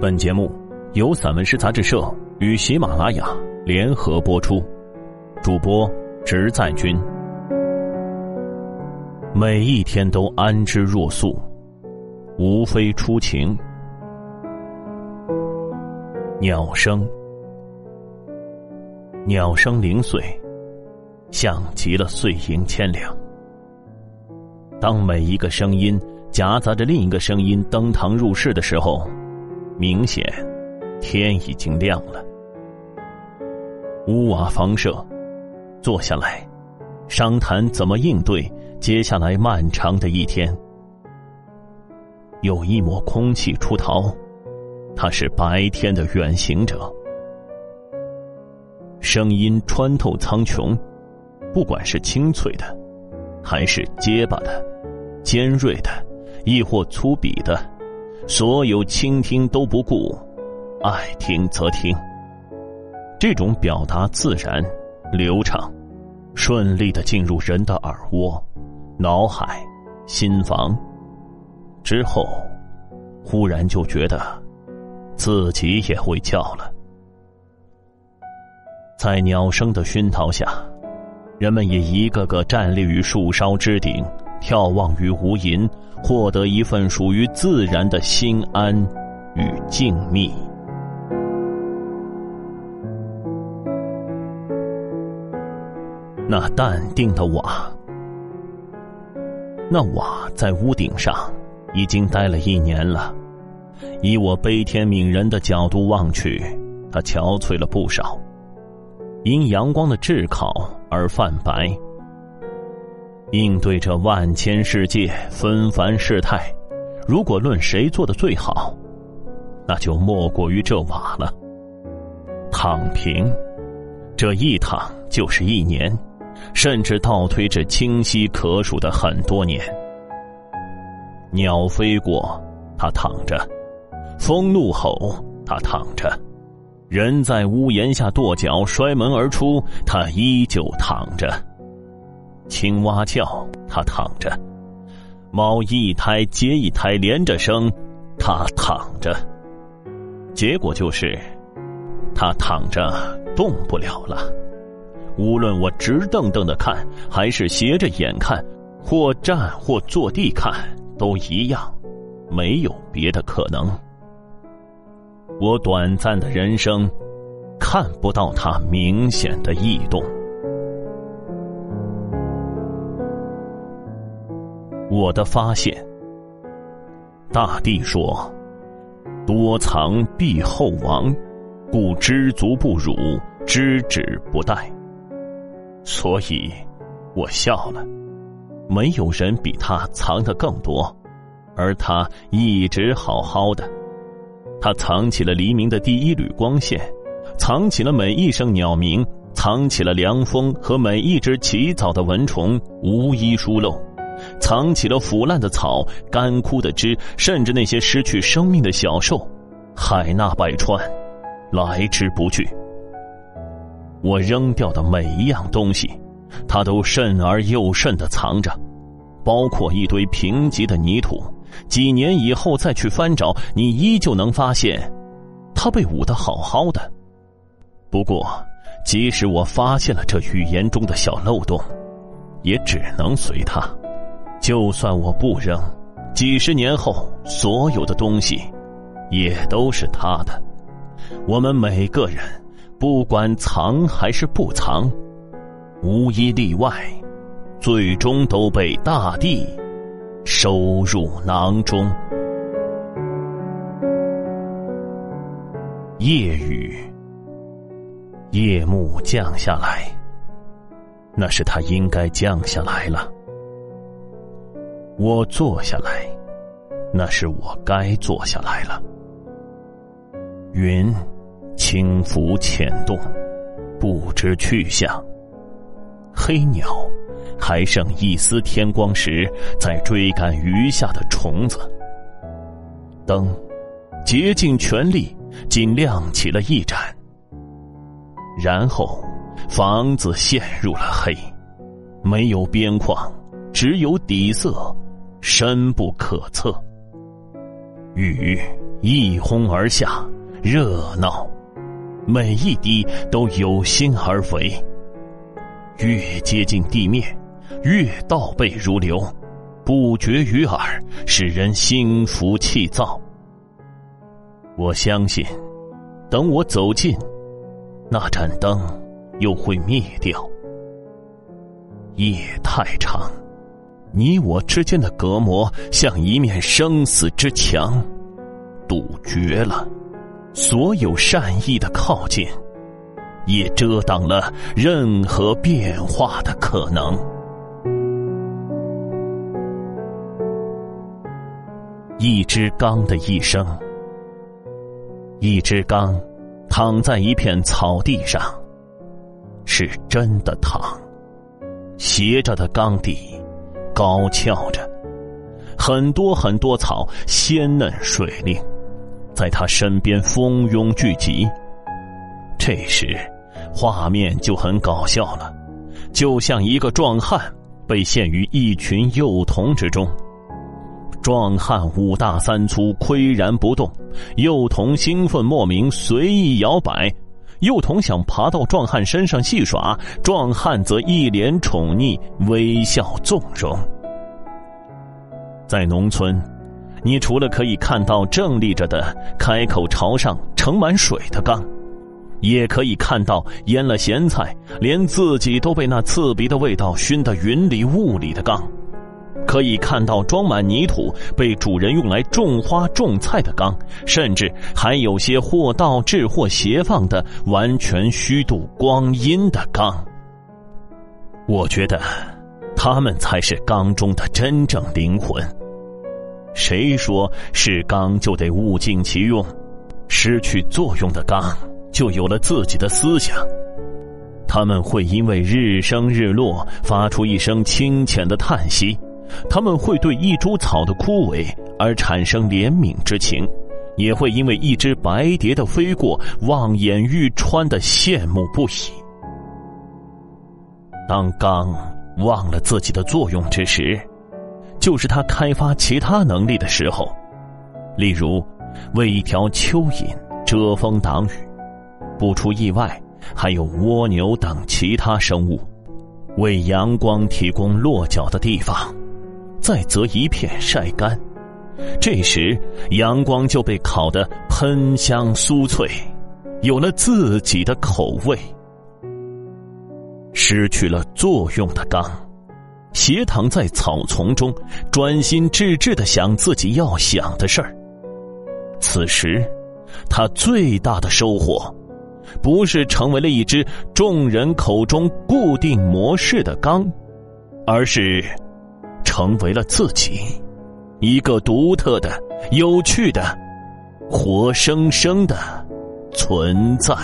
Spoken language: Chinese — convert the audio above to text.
本节目由散文诗杂志社与喜马拉雅联合播出，主播直在君。每一天都安之若素，无非初晴。鸟声，鸟声零碎，像极了碎银千两。当每一个声音夹杂着另一个声音登堂入室的时候，明显天已经亮了。屋瓦房舍，坐下来商谈怎么应对接下来漫长的一天。有一抹空气出逃，它是白天的远行者。声音穿透苍穹，不管是清脆的，还是结巴的。尖锐的，亦或粗鄙的，所有倾听都不顾，爱听则听。这种表达自然、流畅、顺利的进入人的耳窝、脑海、心房，之后，忽然就觉得自己也会叫了。在鸟声的熏陶下，人们也一个个站立于树梢之顶。眺望于无垠，获得一份属于自然的心安与静谧。那淡定的瓦，那瓦在屋顶上已经待了一年了。以我悲天悯人的角度望去，它憔悴了不少，因阳光的炙烤而泛白。应对这万千世界纷繁世态，如果论谁做的最好，那就莫过于这瓦了。躺平，这一躺就是一年，甚至倒推至清晰可数的很多年。鸟飞过，他躺着；风怒吼，他躺着；人在屋檐下跺脚摔门而出，他依旧躺着。青蛙叫，它躺着；猫一胎接一胎连着生，它躺着。结果就是，他躺着动不了了。无论我直瞪瞪的看，还是斜着眼看，或站或坐地看，都一样，没有别的可能。我短暂的人生，看不到它明显的异动。我的发现，大帝说：“多藏必后亡，故知足不辱，知止不殆。”所以，我笑了。没有人比他藏的更多，而他一直好好的。他藏起了黎明的第一缕光线，藏起了每一声鸟鸣，藏起了凉风和每一只起早的蚊虫，无一疏漏。藏起了腐烂的草、干枯的枝，甚至那些失去生命的小兽，海纳百川，来之不拒。我扔掉的每一样东西，他都慎而又慎的藏着，包括一堆贫瘠的泥土。几年以后再去翻找，你依旧能发现，它被捂得好好的。不过，即使我发现了这语言中的小漏洞，也只能随它。就算我不扔，几十年后，所有的东西也都是他的。我们每个人，不管藏还是不藏，无一例外，最终都被大地收入囊中。夜雨，夜幕降下来，那是他应该降下来了。我坐下来，那是我该坐下来了。云轻浮浅动，不知去向。黑鸟还剩一丝天光时，在追赶余下的虫子。灯竭尽全力，仅亮起了一盏。然后，房子陷入了黑，没有边框，只有底色。深不可测，雨一哄而下，热闹，每一滴都有心而为。越接近地面，越倒背如流，不绝于耳，使人心浮气躁。我相信，等我走近，那盏灯又会灭掉。夜太长，你我之间的隔膜像一面生死之墙，堵绝了所有善意的靠近。也遮挡了任何变化的可能。一只缸的一生，一只缸躺在一片草地上，是真的躺。斜着的缸底，高翘着，很多很多草，鲜嫩水灵，在他身边蜂拥聚集。这时。画面就很搞笑了，就像一个壮汉被陷于一群幼童之中。壮汉五大三粗，岿然不动；幼童兴奋莫名，随意摇摆。幼童想爬到壮汉身上戏耍，壮汉则一脸宠溺，微笑纵容。在农村，你除了可以看到正立着的开口朝上盛满水的缸。也可以看到腌了咸菜，连自己都被那刺鼻的味道熏得云里雾里的缸；可以看到装满泥土，被主人用来种花种菜的缸；甚至还有些或倒置或斜放的完全虚度光阴的缸。我觉得，他们才是缸中的真正灵魂。谁说是缸就得物尽其用？失去作用的缸。就有了自己的思想，他们会因为日升日落发出一声清浅的叹息，他们会对一株草的枯萎而产生怜悯之情，也会因为一只白蝶的飞过望眼欲穿的羡慕不已。当刚忘了自己的作用之时，就是他开发其他能力的时候，例如为一条蚯蚓遮风挡雨。不出意外，还有蜗牛等其他生物，为阳光提供落脚的地方，再择一片晒干。这时，阳光就被烤得喷香酥脆，有了自己的口味。失去了作用的缸，斜躺在草丛中，专心致志的想自己要想的事儿。此时，他最大的收获。不是成为了一只众人口中固定模式的缸，而是成为了自己一个独特的、有趣的、活生生的存在。